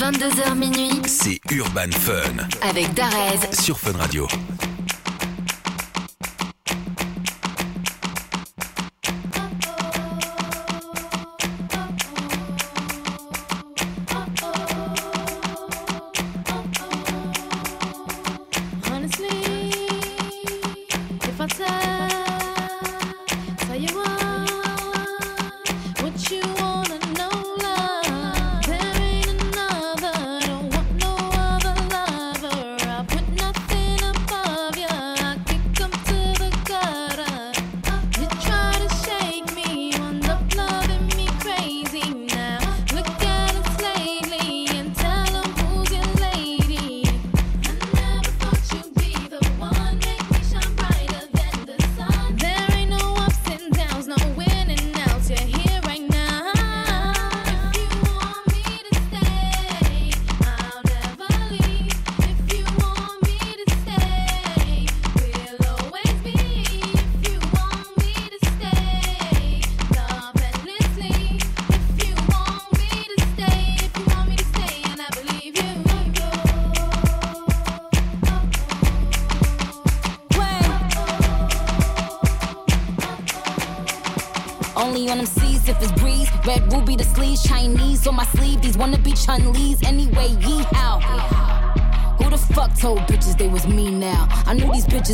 22h minuit, c'est Urban Fun. Avec Darez. Sur Fun Radio.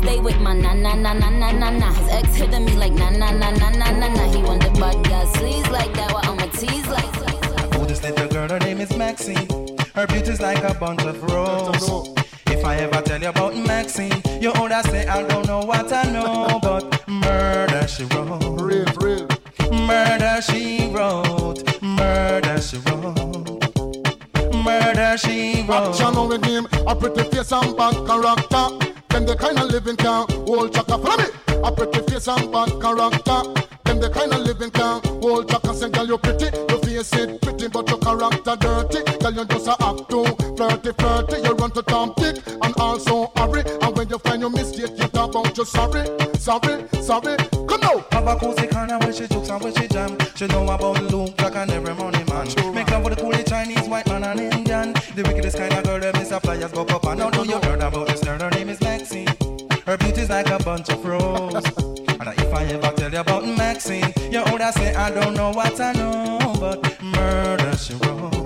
I stay with my na na na na na na na. His ex hitting me like na na na na na na na. He want the bad girl sleeves like that. While I'ma tease like. Oh, this little girl, her name is Maxine. Her beauty's like a bunch of roses. If I ever tell you about Maxine, you older say I don't know what I know, but murder she wrote. Real, real. Murder she wrote. Murder she wrote. Murder she wrote. Action with him, a pretty face and bad character. Them the kind of living can hold chaka. Follow me. A pretty face and bad character. Them the kind of living can hold chaka. Say, girl, you pretty. Your face it pretty, but your character dirty. Girl, you just a act too flirty, flirty. You run to Tom Dick and also hurry. And when you find your mistake, you talk about you sorry, sorry, sorry. Come now. Have a cozy corner where she jokes and where she jam. She know about Luke like an every money man. Sure, Make love with the coolest Chinese, white man and Indian. The wickedest kind of girl, is a flyers go pop. And now do you heard about Her beauty's like a bunch of roses. and if I ever tell you about Maxine, you older say I don't know what I know, but murder she wrote.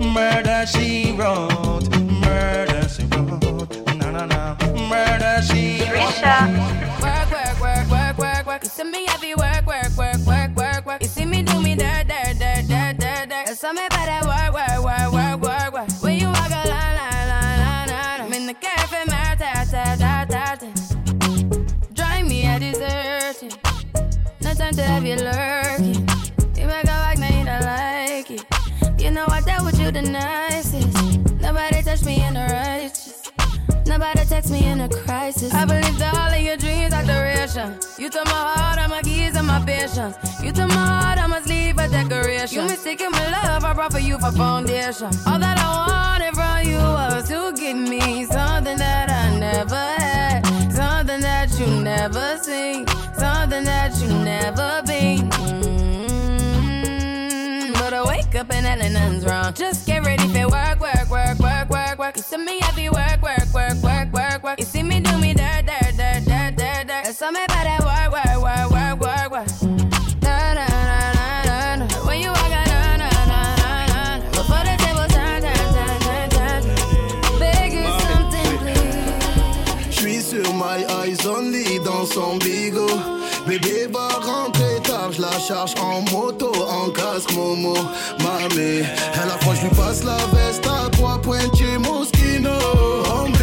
Murder she wrote. Murder she wrote. Na na na. Murder she wrote. Work, work, work, work, work, work. You see me heavy work, work, work, work, work, work. You see me do me dirt, dirt, dirt, dirt, dirt, dirt. You saw me you lurking. You make a like, now you don't like it. You know I dealt with you the nicest. Nobody touched me in the righteous. Nobody text me in a crisis. I believe that all of your dreams are duration. You took my heart, all my keys, and my patience. You took my heart, must leave a decoration. You mistaken my love, I brought for you for foundation. All that I wanted from you was to give me something that I never had, something that you never seen, something that you never been. Mm-hmm. But I wake up and nothing's wrong. Just get ready for work, work, work, work, work, work. You see me heavy work, work, work, work, work, work. You see me do me dirt, dirt, charge en moto, en casque, Momo, mamé. Elle approche, lui passe la veste à trois pointiers, Moschino. Hombre,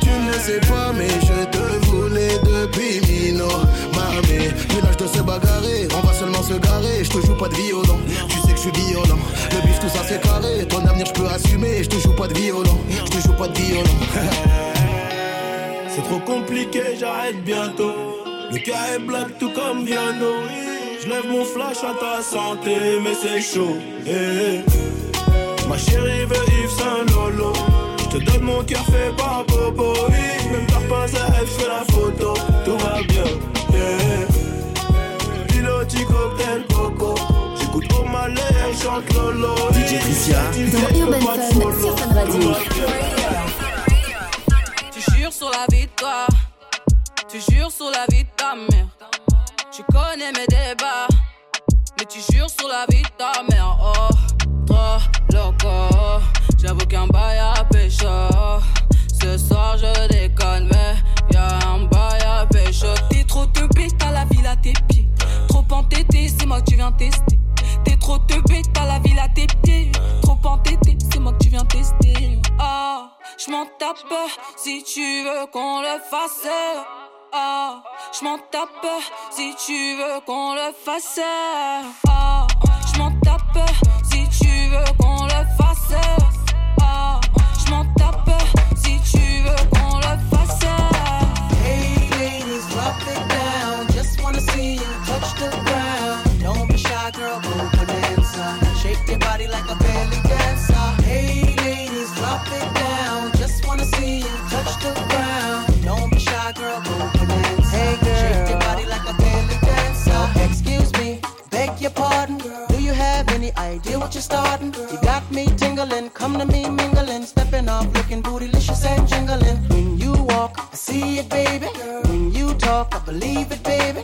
tu ne sais pas, mais je te voulais depuis Mino, mamé. Mais l'âge de se bagarrer, on va seulement se garer. Je te joue pas de violon, tu sais que je suis violent. Le bif, tout ça c'est carré. Ton avenir, je peux assumer. Je te joue pas de violon, je te joue pas de violon. C'est trop compliqué, j'arrête bientôt. Le cas est black tout comme Viano. Je lève mon flash à ta santé, mais c'est chaud. Eh, eh. Ma chérie veut Yves Saint Lolo. Je te donne mon cœur fait par Bobo. Même t'as pas à elle, fais la photo. Tout va bien. Yeah. Piloti cocktail coco. J'écoute au malais, elle chante Lolo. DJ Tricia. Dans Urban Fun sur Fun Radio. Tu jures sur la vie de toi. Tu jures sur la vie de ta mère. Tu connais mes débats. Mais tu jures sur la vie de ta mère. Oh, trop loco. J'avoue qu'un bail à pécho. Ce soir je déconne, mais y'a un bail à pécho. T'es trop te bête à la ville à tes pieds. Trop entêté, c'est moi que tu viens tester. T'es trop te bête à la ville à tes pieds. Trop entêté, c'est moi que tu viens tester. Ah, je tape si tu veux qu'on le fasse. Ah, je m'en tape si tu veux qu'on le fasse. Ah, je m'en tape si tu veux qu'on le fasse. You're starting? You got me tingling, come to me mingling, stepping off, looking bootylicious and jingling. When you walk, I see it, baby. When you talk, I believe it, baby.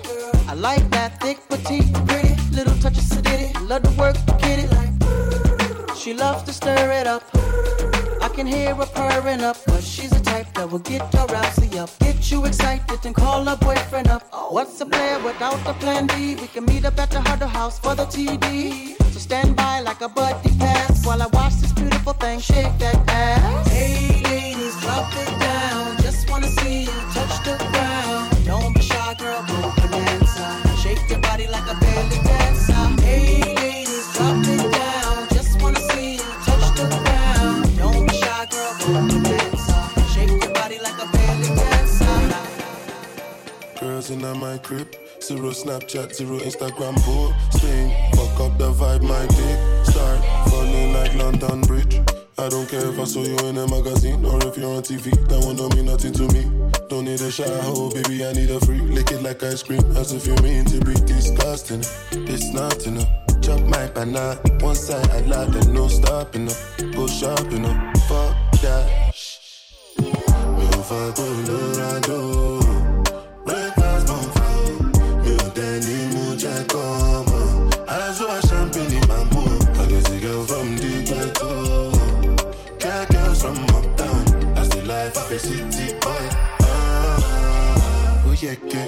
I like that thick, petite, pretty, little touch of sedity. Love to work, get it. She loves to stir it up. Can hear her purring up, but she's the type that will get her rousey up. Get you excited and call her boyfriend up. What's a player without a plan B? We can meet up at the Huddle House for the TD. So stand by like a buddy pass while I watch this beautiful thing shake that ass. Hey ladies, drop it down. Just wanna see crib. Zero Snapchat, zero Instagram posting. Fuck up the vibe, my dick. Start falling like London Bridge. I don't care if I saw you in a magazine or if you're on TV. That one don't mean nothing to me. Don't need a shower, baby. I need a free. Lick it like ice cream, as if you mean to be disgusting. It's not enough. Chop my banana, one side I lie, then no stopping up. Go shopping up, fuck that. Me over Colorado. Breakfast the life of a city boy. Ah, ó yẹ kẹ́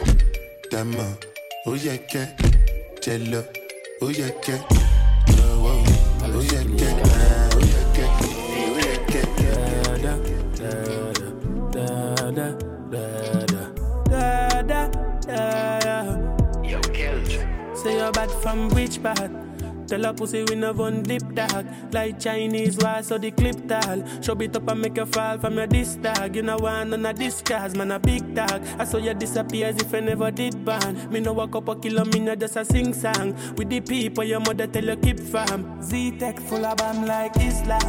dàmọ́. Ó yẹ kẹ́ jẹ lọ. Ó yẹ kẹ́ lọ́wọ́. Ó yẹ kẹ́ ah, ó yẹ kẹ́ ó yẹ kẹ́. da da da da da da da da Say you're bad from which part? Tell a pussy we no one dip dog. Like Chinese wall so the clip tall. Show it up and make you fall from your disc dog You know one on a disguise man a big dog. I saw you disappear as if I never did ban Me no walk up a kilo me no just a sing song. With the people your mother tell you keep farm. Z-Tech full of bomb like Islam.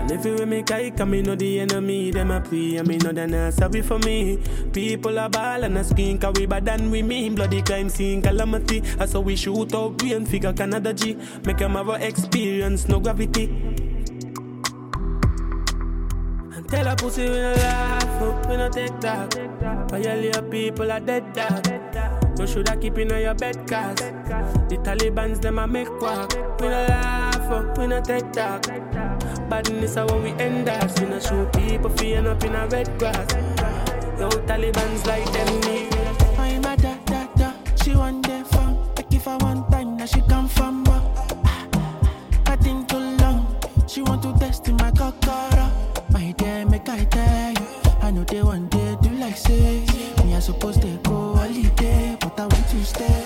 And if you with me kike me know the enemy Them a pray. And me know they not sorry for me. People a ball and a skin Cause we bad than we mean. Bloody crime scene calamity. I saw we shoot out we and figure Canada G Make them have a experience no gravity. And Tell a pussy we no laugh up, we no take talk Violate people are dead dog? You shoulda keep in your bed cause The Taliban's them a make walk We no laugh up, we no take talk Badness are what we end up. We no show people feeling up in a red grass. Yo Taliban's like them me I'm a da da da She want their phone Like if I want time now she come from, She want to test in my cockara. My dear, make I tell you. I know they want to do like say. Me, I supposed to go holiday, but I want to stay.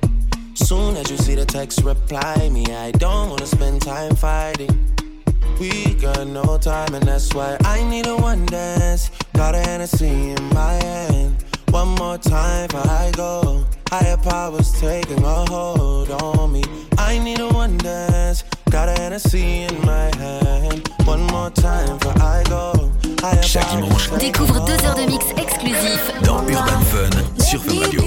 Soon as you see the text, reply me. I don't wanna spend time fighting. We got no time, and that's why I need a one dance. Got a Hennessy in my hand. One more time before I go. Higher powers taking a hold on me. I need a one dance. Got a Hennessy in my hand. One more time before I go. Higher Chaque dimanche, Découvre deux heures de mix exclusifs dans Urban Fun sur Fun Radio.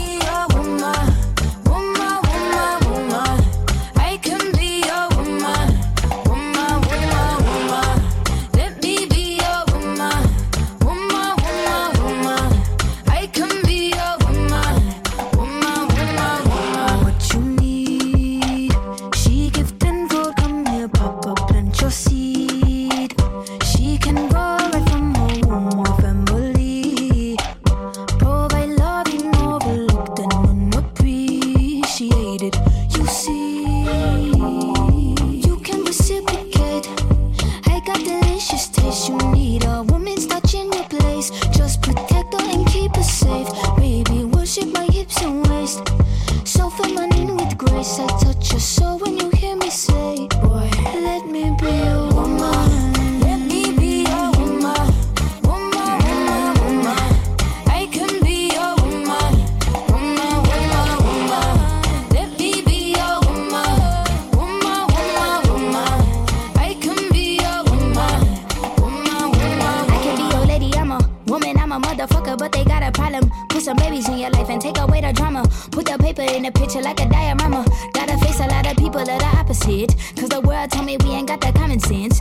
In your life and take away the drama. Put the paper in the picture like a diorama. Gotta face a lot of people that are opposite. Cause the world told me we ain't got that common sense.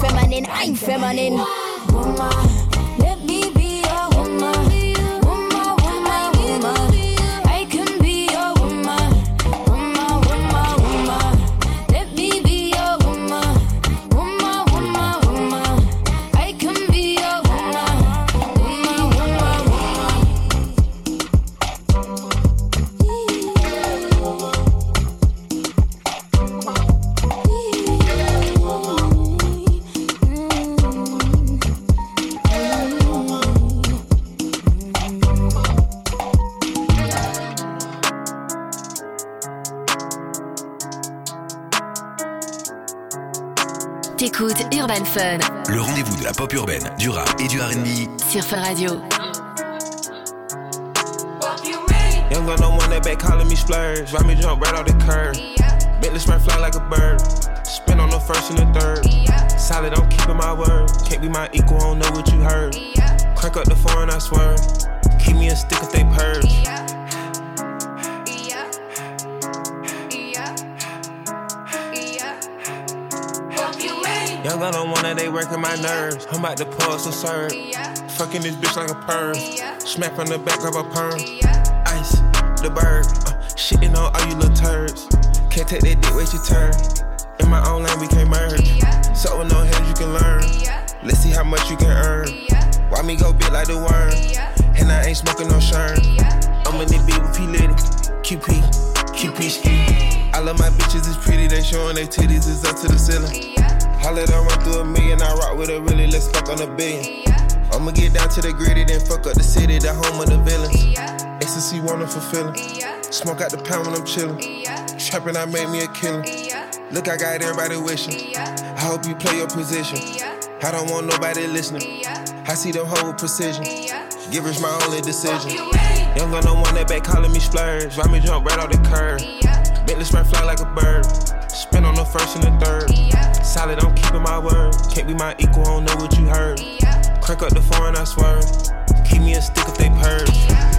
feminine, I'm feminine. Woman, let me be woman, woman, Urban Fun. Le rendez-vous de la pop urbaine, du rap et du RB. Sur Fun Radio. Young got no one that back calling me splurge. Ride me jump right off the curb. Yeah. Bentley sprint fly like a bird. Spin on the first and the third. Yeah. Solid, I'm keeping my word. Can't be my equal, I don't know what you heard. Yeah. Up the foreign, I swear. Keep me a stick if they purge. Yeah. Young, I don't wanna, they working my nerves. I'm about to pull some serve. Fucking this bitch like a. Yeah. Smack on the back of a perm. Ice, the bird. Uh, shitting on all you little turds. Can't take that dick, wait your turn. In my own lane, we can't merge. So with no head, you can learn. Let's see how much you can earn. Why me go big like the worm? And I ain't smoking no shern. I'm in the beat with P Litty. QP, QP ski. I love my bitches, it's pretty. They showing their titties, it's up to the ceiling. Let her run through a million, I rock with a really, let's fuck on a billion. Yeah. I'ma get down to the gritty, then fuck up the city, the home of the villains. Yeah. Ecstasy, wonderful feeling. Yeah. Smoke out the pound when I'm chillin'. Yeah. Trapping, I made me a killer. Yeah. Look, I got everybody wishing. Yeah. I hope you play your position. Yeah. I don't want nobody listening. Yeah. I see them hold with precision. Yeah. Givers my only decision. Young gun, no one that back calling me splurge. Ride me jump right off the curb. Yeah. Bentley spread fly like a bird. Spin on the first and the third. Yeah. Solid, I'm keeping my word. Can't be my equal, I don't know what you heard. Yeah. Crack up the foreign, I swear. Keep me a stick if they purge. Yeah.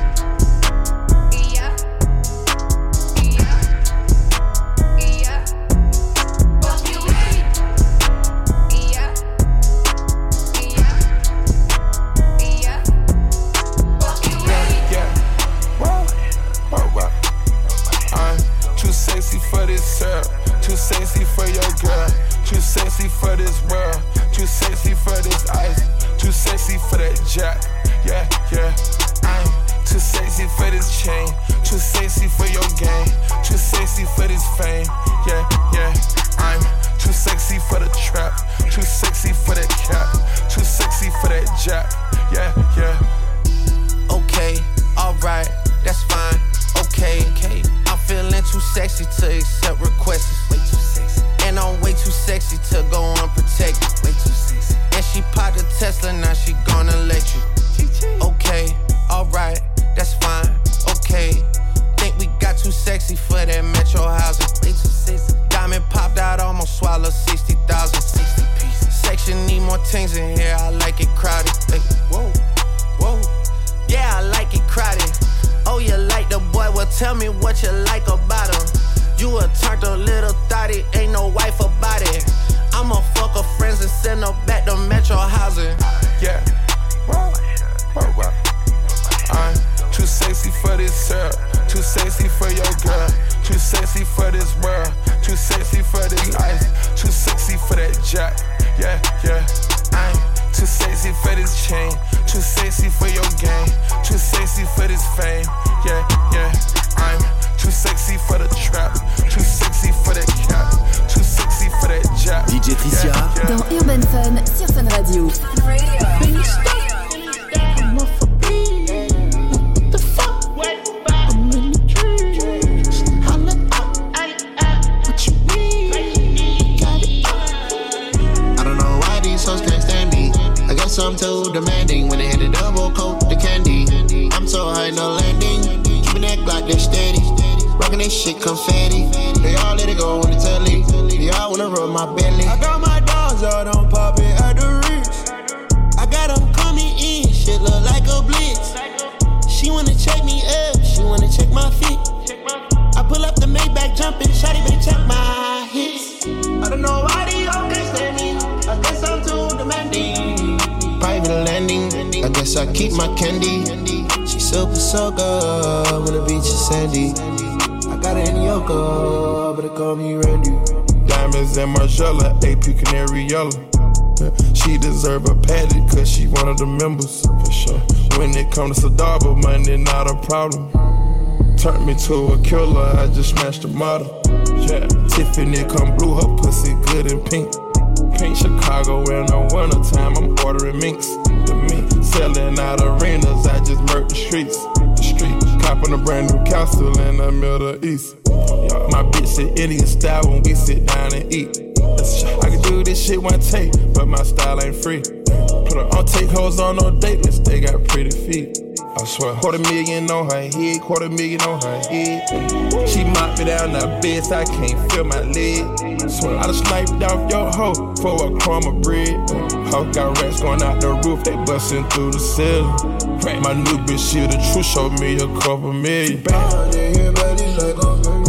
Yeah. I I keep my candy. She super so good when the beach is sandy. I got it in Yoko, but they call me Randy. Diamonds and Margiela, AP Canary Yellow. She deserve a patty cause she one of the members. For sure. When it comes to Sadaba, money not a problem. Turned me to a killer, I just smashed the model. Yeah. Tiffany come blue, her pussy good and pink pink. Chicago in the wintertime, I'm ordering minks. Selling out arenas, I just murked the streets. The street, copping a brand new castle in the Middle East. My bitch sit Indian style when we sit down and eat. I can do this shit one take, but my style ain't free. Put her on take hoes on no date they got pretty feet. I swear, quarter million on her head, quarter million on her head. She mopped me down the bed I can't feel my leg. Swear, I just sniped off your hoe for a crumb of bread. Hoe got rats going out the roof, they busting through the ceiling. My new bitch, she the truth, showed me a couple million. Bad, like, oh,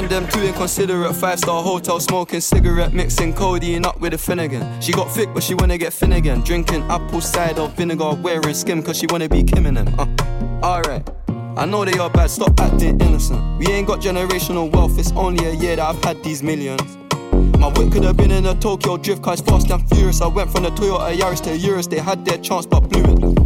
man them too inconsiderate. Five star hotel smoking cigarette, mixing codeine up with a Finnegan. She got thick, but she wanna get Finnegan. Drinking apple cider vinegar, wearing skim, cause she wanna be Kim and them. Uh, Alright. I know they are bad, stop acting innocent. We ain't got generational wealth, it's only a year that I've had these millions. My whip could have been in a Tokyo drift car, it's fast and furious. I went from the Toyota Yaris to Urus, they had their chance but blew it.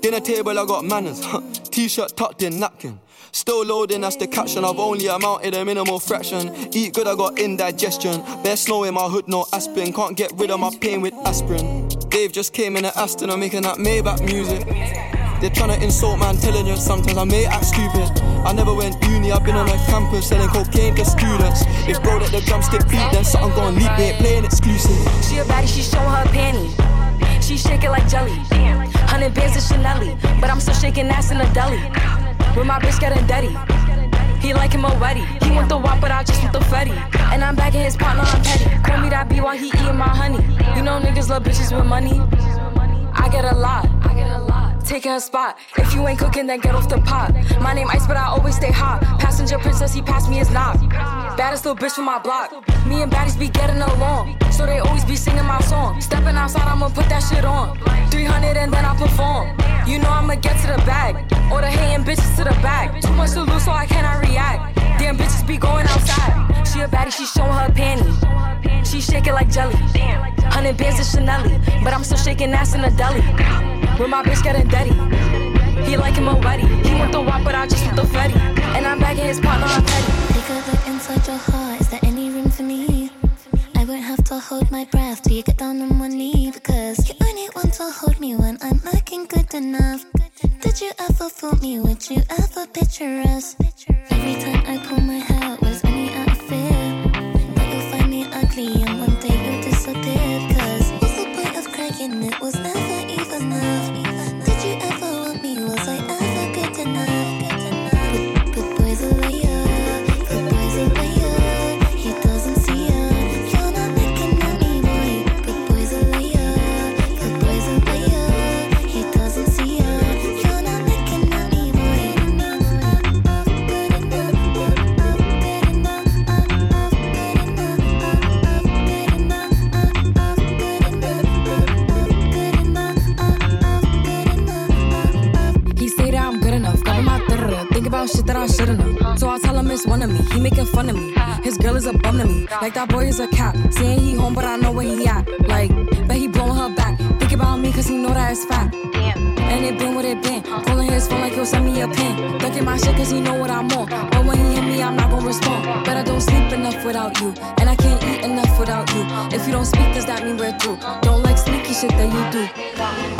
Dinner table, I got manners. T-shirt tucked in napkin. Still loading, that's the caption. I've only amounted a minimal fraction. Eat good, I got indigestion. Bare snow in my hood, no aspirin. Can't get rid of my pain with aspirin. Dave just came in an Aston, I'm making that Maybach music. They're trying to insult my intelligence. Sometimes I may act stupid. I never went uni, I've been on a campus selling cocaine to students. If bro let the drumstick beat, then something gon' leak. They ain't playing exclusive. She a baddie, she showing her panties. She shake it like jelly. Hundred bands of Chanel, but I'm still shaking ass in a deli. With my bitch getting dirty. He like him already. He want the wop, but I just want the fetty. And I'm back in his partner, I'm petty. Call me that B while he eating my honey. You know niggas love bitches with money. I get a lot. I get a lot. Spot. If you ain't cooking, then get off the pot. My name Ice, but I always stay hot. Passenger princess, he passed me his knock. Baddest little bitch from my block. Me and baddies be getting along. So they always be singing my song. Stepping outside, I'ma put that shit on. 300 and then I perform. You know I'ma get to the bag. Or the hating bitches to the back. Too much to lose, so I cannot react. Damn bitches be going outside. She a baddie, she showing her panties. She shake it like jelly. Hundred bands of Chanel, but I'm still shaking ass in the deli. With my bitch getting dirty. He like him already. He want the wop, but I just want the fetty. And I'm back in his partner, I'm petty. Take a look inside your heart. Is there any room for me? Won't have to hold my breath till you get down on one knee because you only want to hold me when I'm looking good enough. Did you ever fool me? Would you ever picture us? Every time I pull my hair, was only out of fear that you'll find me ugly shit that I should've known. So I tell him it's one of me. He making fun of me. His girl is a bum to me. Like that boy is a cap. Saying he home, but I know where he at. Like, bet he blowing her back. Think about me, cause he know that it's fat. And it been what it been. Pulling his phone like he'll send me a pin. Ducking my shit cause he know what I'm on. But when he hit me, I'm not gonna respond. But I don't sleep enough without you. And I can't eat enough without you. If you don't speak, does that mean we're through? Don't like sneaky shit that you do.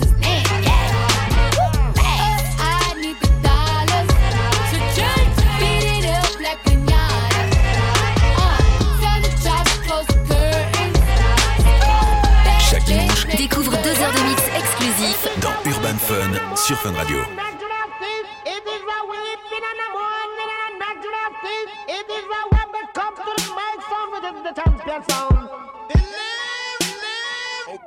Fun sur Fun Radio.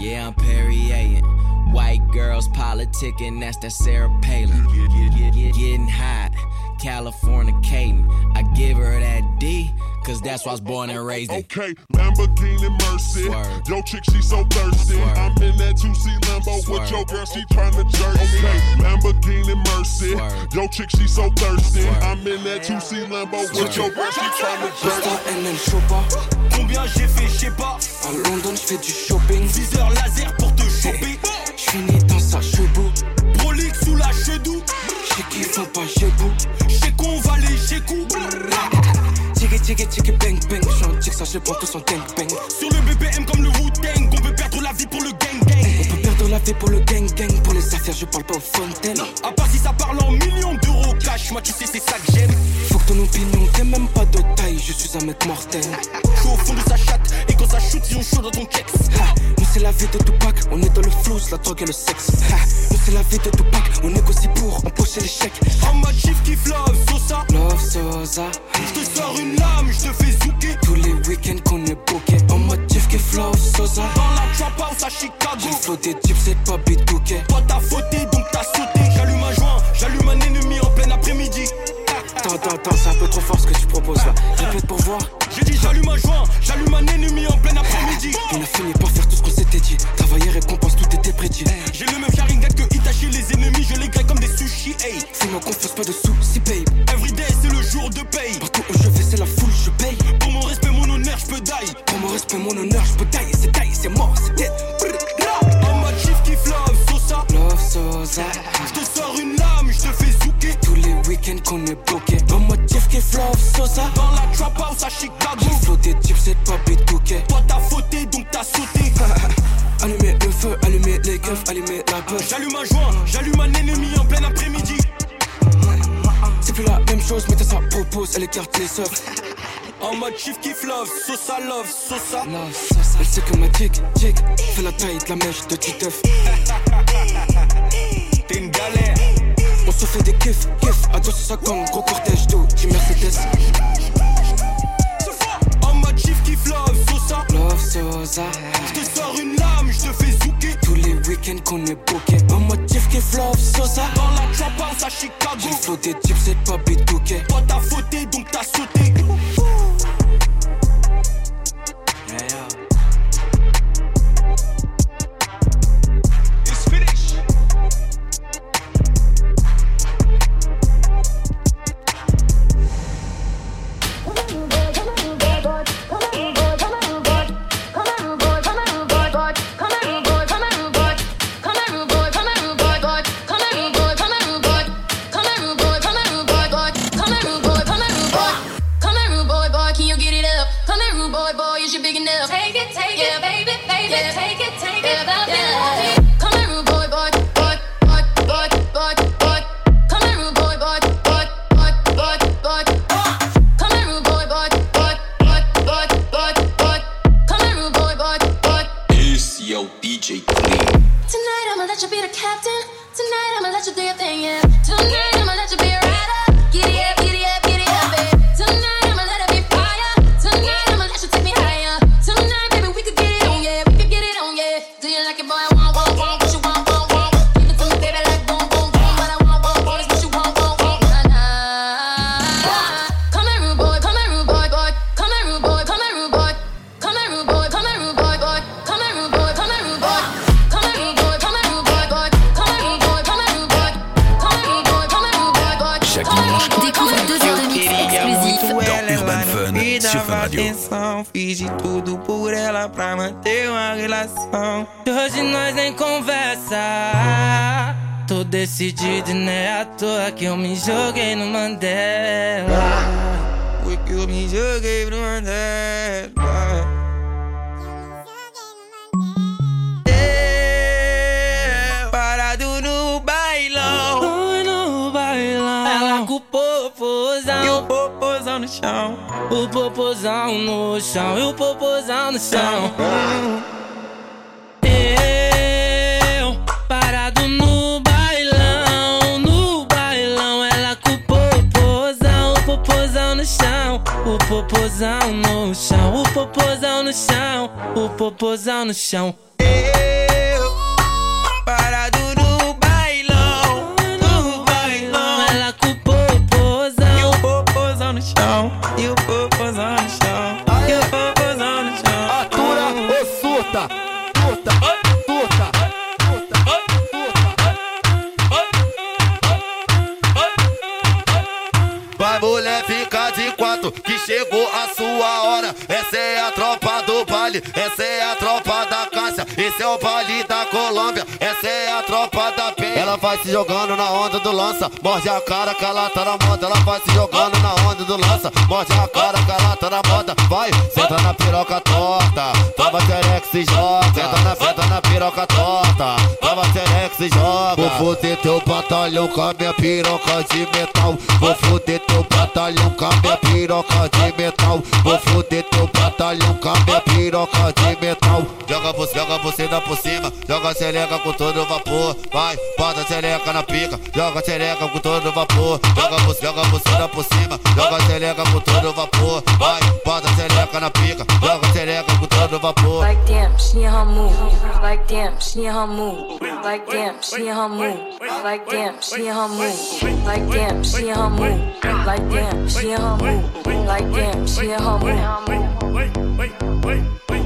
yeah, I'm Perrier. White girls politicking, that's that Sarah Palin. Getting hot, California Caden. I give her that D, cause that's why I was born and raised in. Okay, Lamborghini Mercy. Yo, chick, she so thirsty. I'm in that 2C Lambo with your girl, she tryna jerk. Okay, Lamborghini Mercy. Yo, chick, she so thirsty. I'm in that 2C Lambo with your girl, she tryna jerk. NN Chopa. Combien j'ai fait, je sais pas. À London, je fais du shopping. Viseur laser pour te choper. Je finis dans sa chebou. Prolix sous la chedou. Qu'ils font pas chebou. J'sais qu'on va les bang bang. J'suis un tic, ça je prends tous en gang bang. Sur le BPM comme le Wu-Tang. On peut perdre la vie pour le gang gang. On peut perdre la vie pour le gang gang. Pour les affaires, je parle pas aux fontaines. À part si ça parle en millions d'euros cash. Moi, tu sais, c'est ça que j'aime. Faut que ton opinion t'aies même pas de taille. Je suis un mec mortel. J'suis au fond de sa chatte. Et quand ça shoot, ils ont chaud dans ton checks. Nous, c'est la vie de Tupac. On est dans le flou, la drogue et le sexe. Ha, Nous, c'est la vie de Tupac. On négocie pour empocher les chèques. En mode chief kiff love, Sosa. Love Sosa. C'est pas bitouké. Écarte les. En mode chief kiff love, Sosa love, Sosa. Love, Sosa. Elle sait que ma tic, tic, fait la taille de la mèche de Titeuf. T'es une galère. On te fais des kiffs, kiffs. Sa gang, gros cortège d'eau, j'ai Mercedes. En mode chief qui love Sosa. Love Sosa. Je te sors une lame, je te fais zouker. Tous les week-ends qu'on est booké. En mode chief qui love Sosa. Dans la trap house à Chicago. J'ai des types, c'est pas bidouquet. Chão, o popozão no chão. Essa é a esse é o baile da Colômbia, essa é a tropa da Penha. Ela vai se jogando na onda do lança, morde a cara que ela tá na moda. Ela vai se jogando na onda do lança, morde a cara que ela tá na moda. Vai, senta na piroca torta, tava terex e joga. Senta na, senta na piroca torta, tava terex e joga. Vou foder teu batalhão com a minha piroca de metal. Vou foder teu batalhão com a minha piroca de metal. Vou foder teu batalhão com a minha piroca de metal. Joga você, joga você da por cima, joga seleca com todo vapor. Vai, bota seleca na pica, joga seleca com todo vapor. Joga joga da por cima, joga seleca com todo vapor. Vai, bota seleca na pica, joga seleca com todo vapor. Like damn, she in her mood. Like damn, she in her mood. Like damn, she in her mood. Like damn, she in her mood. Like damn, she in her mood. Like damn, she in her mood. Like damn, she her mood.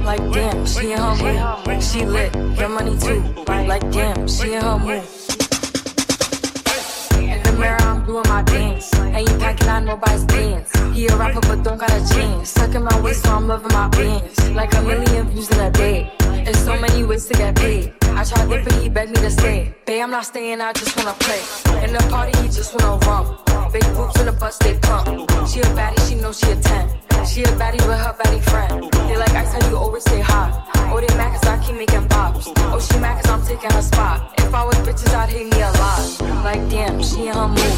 Like damn, she in her mood. She lit, your money too. Like damn, she in her mood. In the mirror, I'm doing my dance. Ain't you packing out nobody's dance. He a rapper, but don't got a chance. Sucking my waist, so I'm loving my bands. Like a million views in a day. There's so many ways to get paid. I tried to, but he begged me to stay. Babe, I'm not staying, I just wanna play. In the party, he just wanna romp. Big boobs in the bus, they pump. She a baddie, she knows she a 10. She a baddie with her baddie friend max how you always say hi. Oh, they mad 'cause I keep making bops. Oh, she mad 'cause I'm taking her spot. If I was bitches, I'd hate me a lot. Like, damn, she and her move.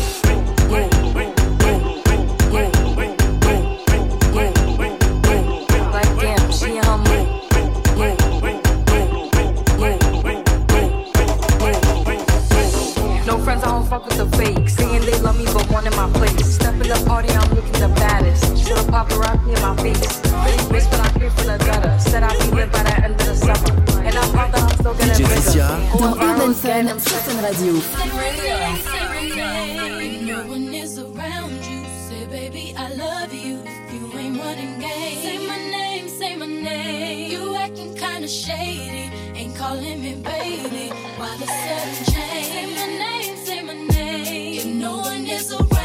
Yeah, yeah, yeah, yeah. Like, damn, she. No friends, I don't fuck with the. Saying they love me, but my place. Stepping party, I'm looking the baddest. Still a paparazzi in my face. Really, that I be with by the end of the summer. And I'm out the hustle bigger. Dans Urban Fun, Fun Radio. Radio. No one is around you. Say, baby, I love you. You ain't running game. Say my name, say my name. You acting kinda shady. Ain't calling me baby. Why the sudden change? Say my name, say my name. If no one is around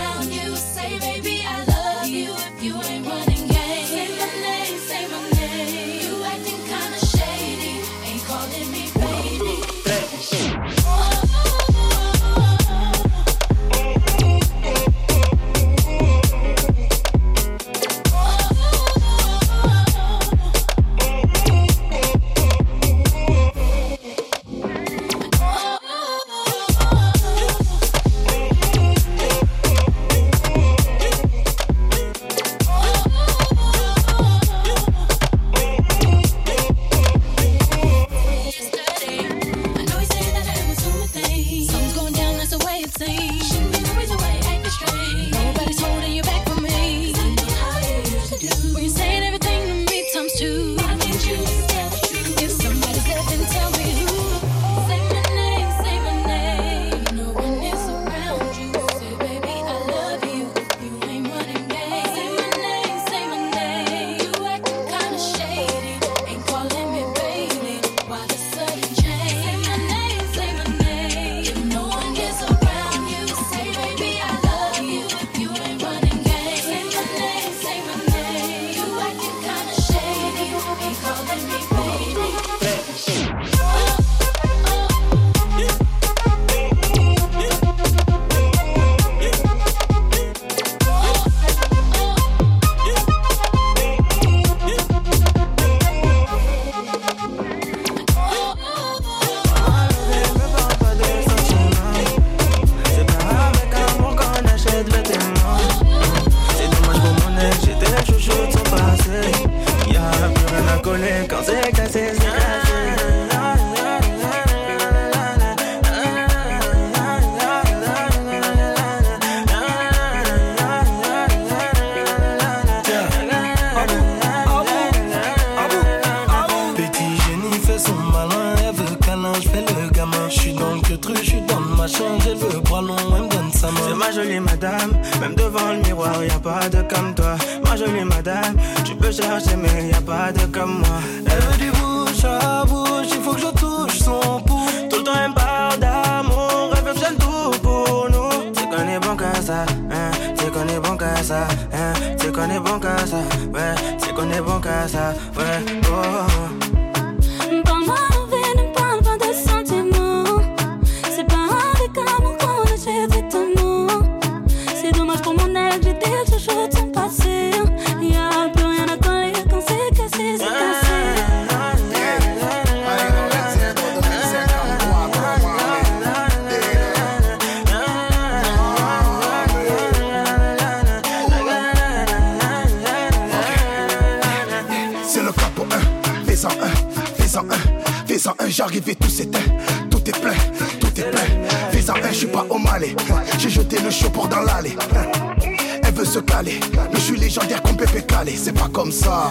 J'arrivais, tout s'éteint. Tout est plein, tout est plein. Vis à hein, je suis pas au malais. J'ai jeté le chaud pour dans l'allée. Elle veut se caler, mais je suis légendaire comme Pépé Calé. C'est pas comme ça.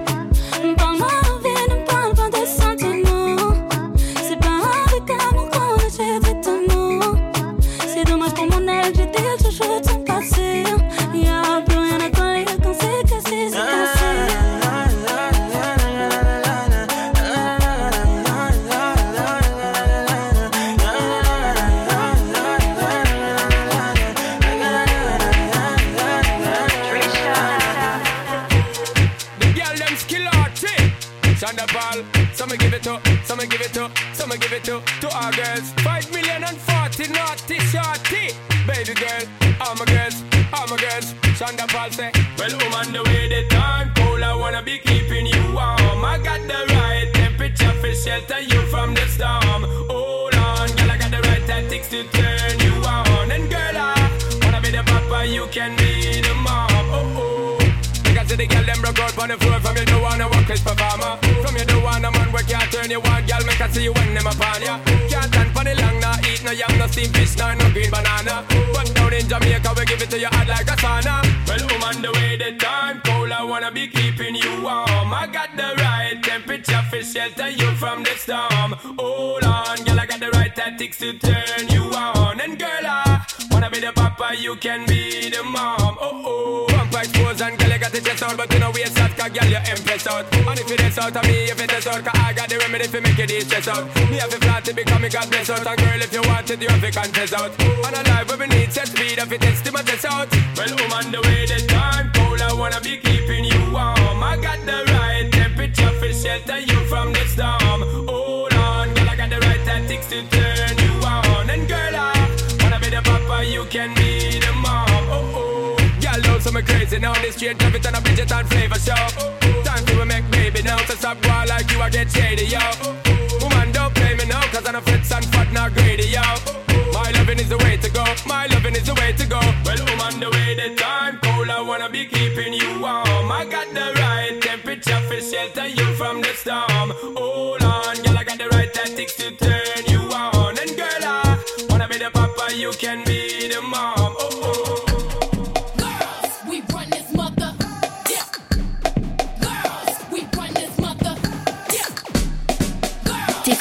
Can be the mom. Oh oh. Because the girl them broke out on the floor from you don't wanna work as performer. From you don't wanna man where can't turn you on, girl make I see you when them upon ya. Can't stand for the long, nah eat no yam, no steamed fish, nor no green banana. But down in Jamaica we give it to you hot like a sauna. Well, woman, the way the time cold, I wanna be keeping you warm. I got the right temperature for shelter you from the storm. Hold on, girl, I got the right tactics to turn you on. And girl, I wanna be the papa, you can be the mom. Oh oh, pump expose and girl, you got the chest out, but you know we shot, cause girl, you impress out. And if it is out of me, if it is out, cause I got the remedy for make it stress out. Me have a flat to become a god bless out, and girl, if you want it, you have to confess out. And a life where we need set speed, if it is to my test out. Well, woman, the way the time cold, I wanna be keeping you warm. I got the right temperature for shelter you from the storm. Hold on, girl, I got the right tactics to turn you on. And girl, papa, you can be the mom. Oh oh, girl, know some crazy now. This straight traffic and a Bridget and flavor show. Oh, oh. Time to make baby now, so stop boy like you, I get shady, yo. Oh, woman, don't play me now, cause I'm a fritz and fat, not greedy, yo. My loving is the way to go, my loving is the way to go. Well, woman, the way the time cold, I wanna be keeping you warm. I got the right temperature for shelter you from the storm. Hold on, girl, I got the right tactics to turn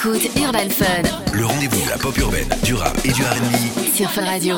T'écoutes Urban Fun Le rendez-vous de la pop urbaine, du rap et du R&B. sur Fun Radio.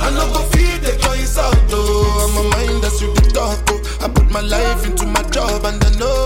I no go feed the girl insult, oh. I'm a mind that's the talk, oh. I put my life into my job and I know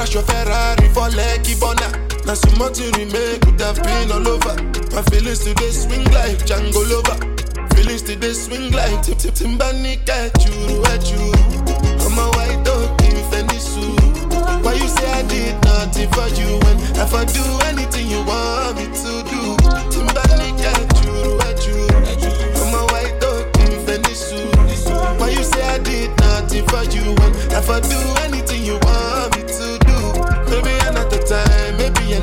crash your Ferrari for Lucky Bona. Now some more to remake could have been all over. My feelings today swing like Django Lover. Feelings today swing like Tip Tip Timbani at you. I'm a white dog in Fenisu. Why you say I did nothing for you when if I do anything you want me to do? Timbani at you. I'm a white dog in Fenisu. Why you say I did nothing for you when if I do anything you want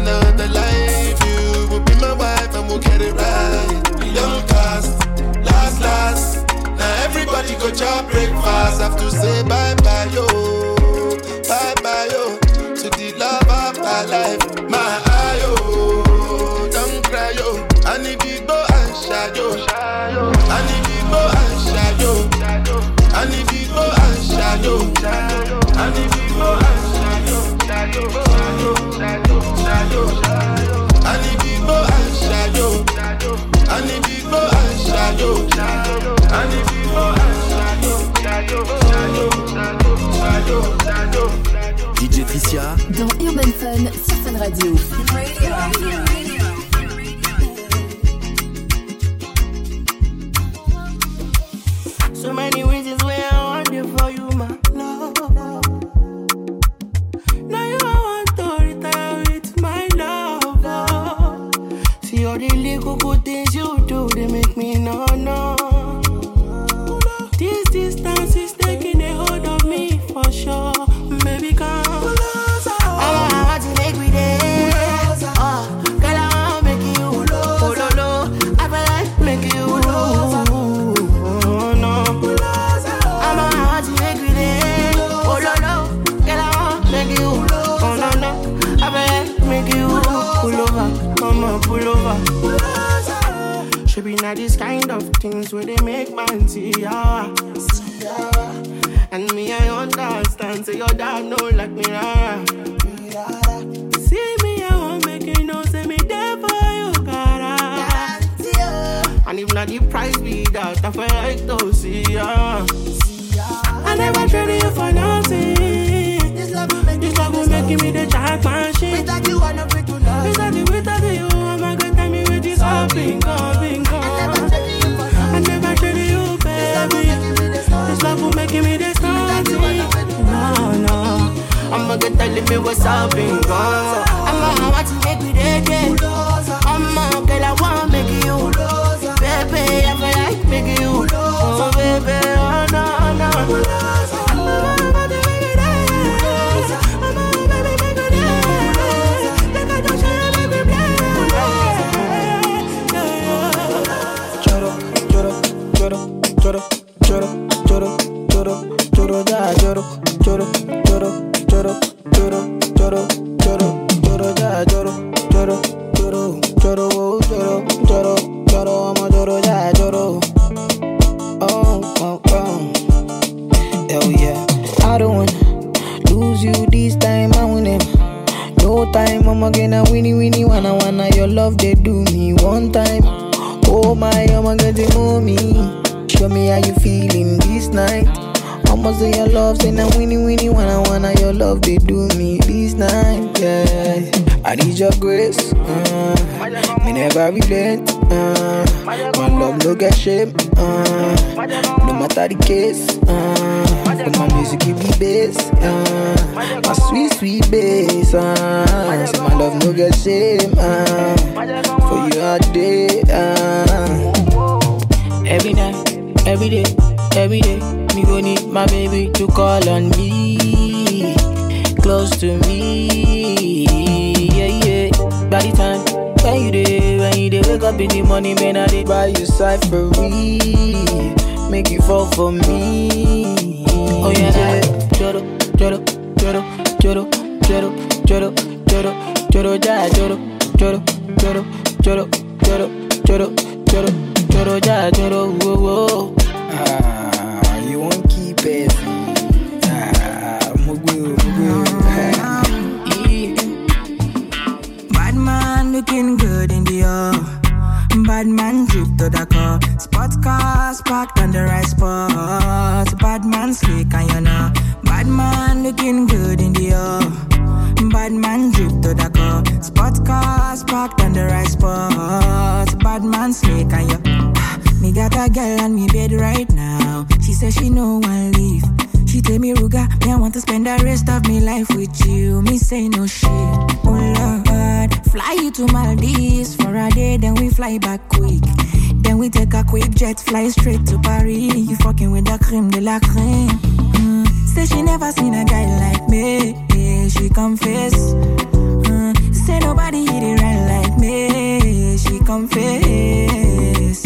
another life. You will be my wife and we'll get it right. Young cast, last, last. Now everybody go chop breakfast. Have to say bye bye, yo. Bye bye, yo. To the love of my life. My ayo. Don't cry, yo. I need to go and shadow. I need to go and shadow. I need to go and shadow. I need to go and shadow. Shadow, Sur Fun Radio. Not this kind of things where they make man see ya. And me, I understand. Say your dad know like me. ah. See me, I won't make you know. Say me there for you, gotta. And if not the price be that, I feel like to see ya. I never traded you for nothing. This love will make, this love will make me the jack machine. Without you, I'm not me what's up in God. I'm, I'm, Bad man drip to the car. Sports cars parked on the right spot. Bad man slick and you know. Bad man looking good in the air. Bad man drip to the car. Sports cars parked on the right spot. Bad man slick and you. Me got a girl on me bed right now. She says she no one leave. She tell me, Ruga, me I want to spend the rest of me life with you. Me say no shit. Oh Fly you to Maldives for a day, then we fly back quick. Then we take a quick jet, fly straight to Paris. You fucking with the creme de la creme. Mm. Say she never seen a guy like me. Yeah, she confess. Mm. Say nobody hit it right like me. She confess.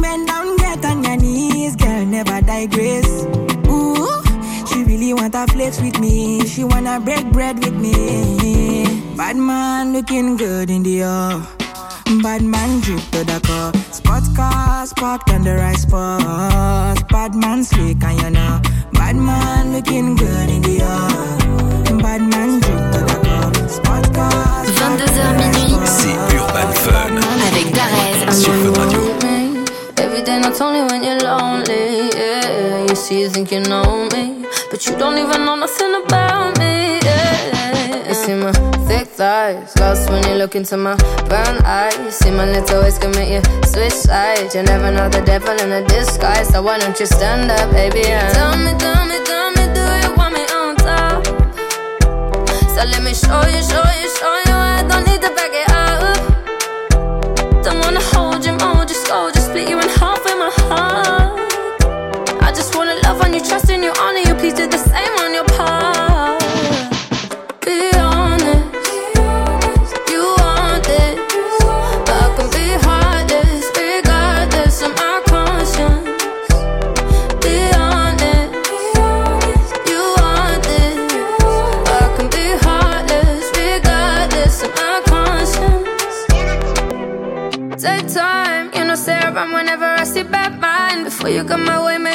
Bend down, get on your knees, girl, never digress. Ooh, she wanna flex with me. She wanna break bread with me. Bad man looking good in the air. Bad man drip to the car. Sports cars parked on the right spot. Bad man slick and you know. Bad man looking good in the air. Bad man drip to the car. Sports cars. 22h minuit. C'est Urban Fun. Avec Darez. Sur Fun Radio. Every day not only when you're lonely, yeah. You see, you think you know me, but you don't even know nothing about me, yeah. You see my thick thighs, lost when you look into my brown eyes. See my little ways make you switch sides. You never know the devil in a disguise, so why don't you stand up, baby? And tell me, tell me, tell me, do you want me on top? So let me show you, show you, show you. I don't need to back it up. Don't wanna hold you, mold you, scold you, split you in half with my heart. On you, trust in you, honor you. Please do the same on your part.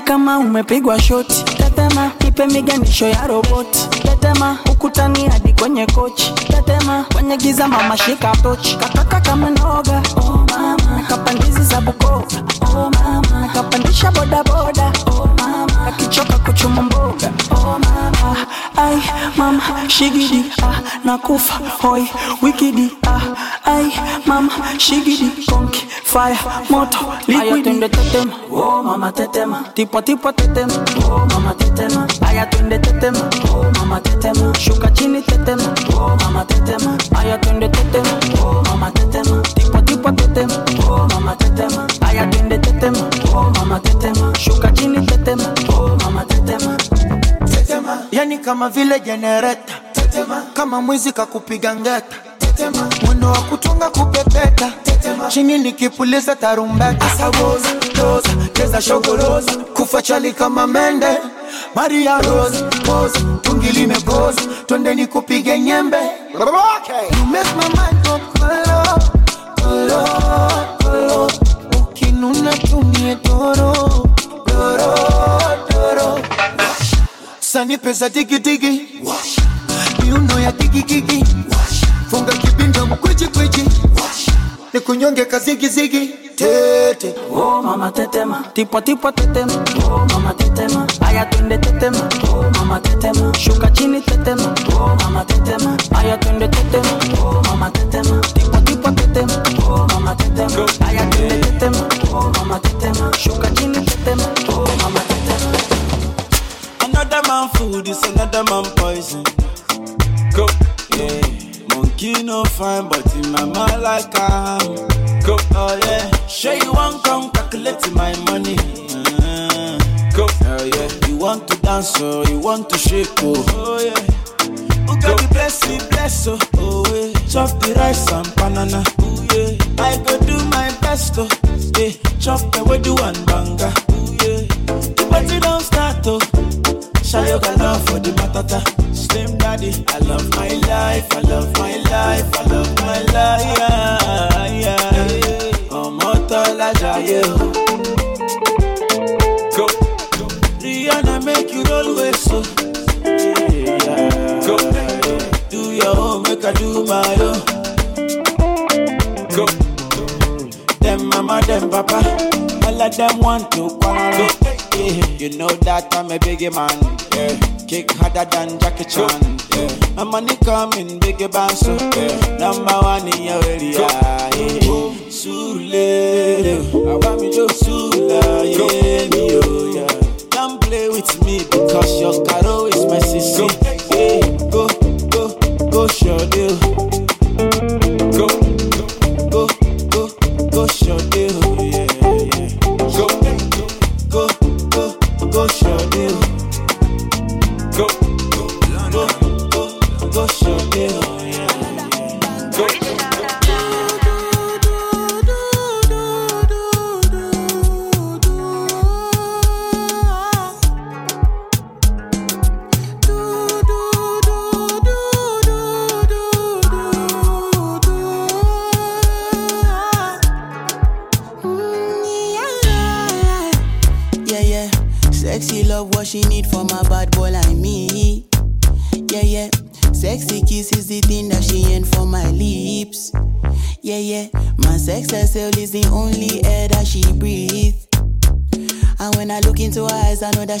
Tetema, yani kama umepigwa shoti. Tetema, ipe miganisho ya roboti. Tetema, ukutani hadi kwenye kochi. Tetema, kwenye giza mama shika tochi. Kataka kama noga, oh mama. Nakapandizi za Bukoba, oh mama. Nakapandisha boda boda, oh mama. Kakichoka kuchuma mboga. Ai mama, shigidi, ah, nakufa, hoi, wikidi, ah. Ai mama, shigidi, konki, fire, moto, liquidi. Twende tetema, oh mama tetema. Tipo tipo tetema, oh mama tetema. Aya twende tetema, oh mama tetema. Shuka chini tetema, oh vile jenereta tetema, kama mwizi kakupiga ngeta. Tetema, mwendo wa kutunga kupepeta. Tetema, chini nikipuliza tarumbeta. Asawoza doza cheza shogoloza kufa chali kama mende. Maria Rose pose tungi limekoza twende nikupige nyembe. Okay. You make my mind go kolo kolo kolo. Ukinuna tumie doro doro doro sani pesa digi digi miuno ya digi digi funga kibinda mkwichi kwichi nikunyonge kazigizigi tete Oh mama tetema, tipo tipo tetema. Oh mama tetema, aya twende tetema. Oh mama tetema, shuka chini tetema. Oh mama tetema, aya twende tetema. Oh mama tetema, tipo tipo tetema. Oh mama tetema, aya twende tetema. Oh mama tetema, shuka chini tetema. Oh mama tetema. Another man food is another man poison. Go, yeah. Monkey no fine, but in my mind like I'm. Go, oh yeah. Sure you want come calculate my money. Uh, go, oh yeah. You want to dance or you want to shake oh, oh yeah. Who got the blessing, bless oh, oh yeah. Chop the rice and banana, oh yeah. I go do my best oh, yeah. Chop the do and banga, oh yeah. The party don't start oh. Love for the matata. Slim daddy, I love my life, I love my life, I love my life. Yeah, yeah. Ọmọ tọ́lá jayé. Go. Rihanna make you roll with so. Yeah. Go. Do your own, make I do my own. Go. Them mama, them papa, all of them want to quarrel. Yeah. You know that I'm a biggie man. Yeah. Kick harder than Jackie Chan. Yeah. My money coming, biggie band so yeah. Number one in your area. Yeah. Sule, I want me to Sula, yeah, me, oh, yeah. Don't play with me because your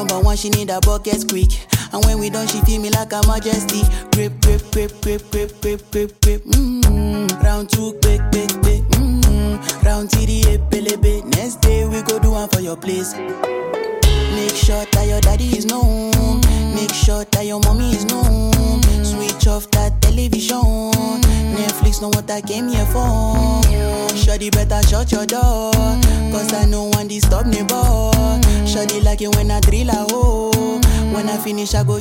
number one, she need a bucket quick. And when we done, she feel me like a majesty. Grip, grip, grip, grip, grip, grip, grip, grip. Mm-hmm. Round two, quick, quick, quick. Mm-hmm. Round three, pelebe. Next day we go do one for your place. Make sure that your daddy is known. Make sure that your mommy is known. Switch off that television. Netflix know what I came here for. Shorty better shut your door. Cause I know one disturb neighbor. Shorty like it when I drill a hole. When I finish, I go.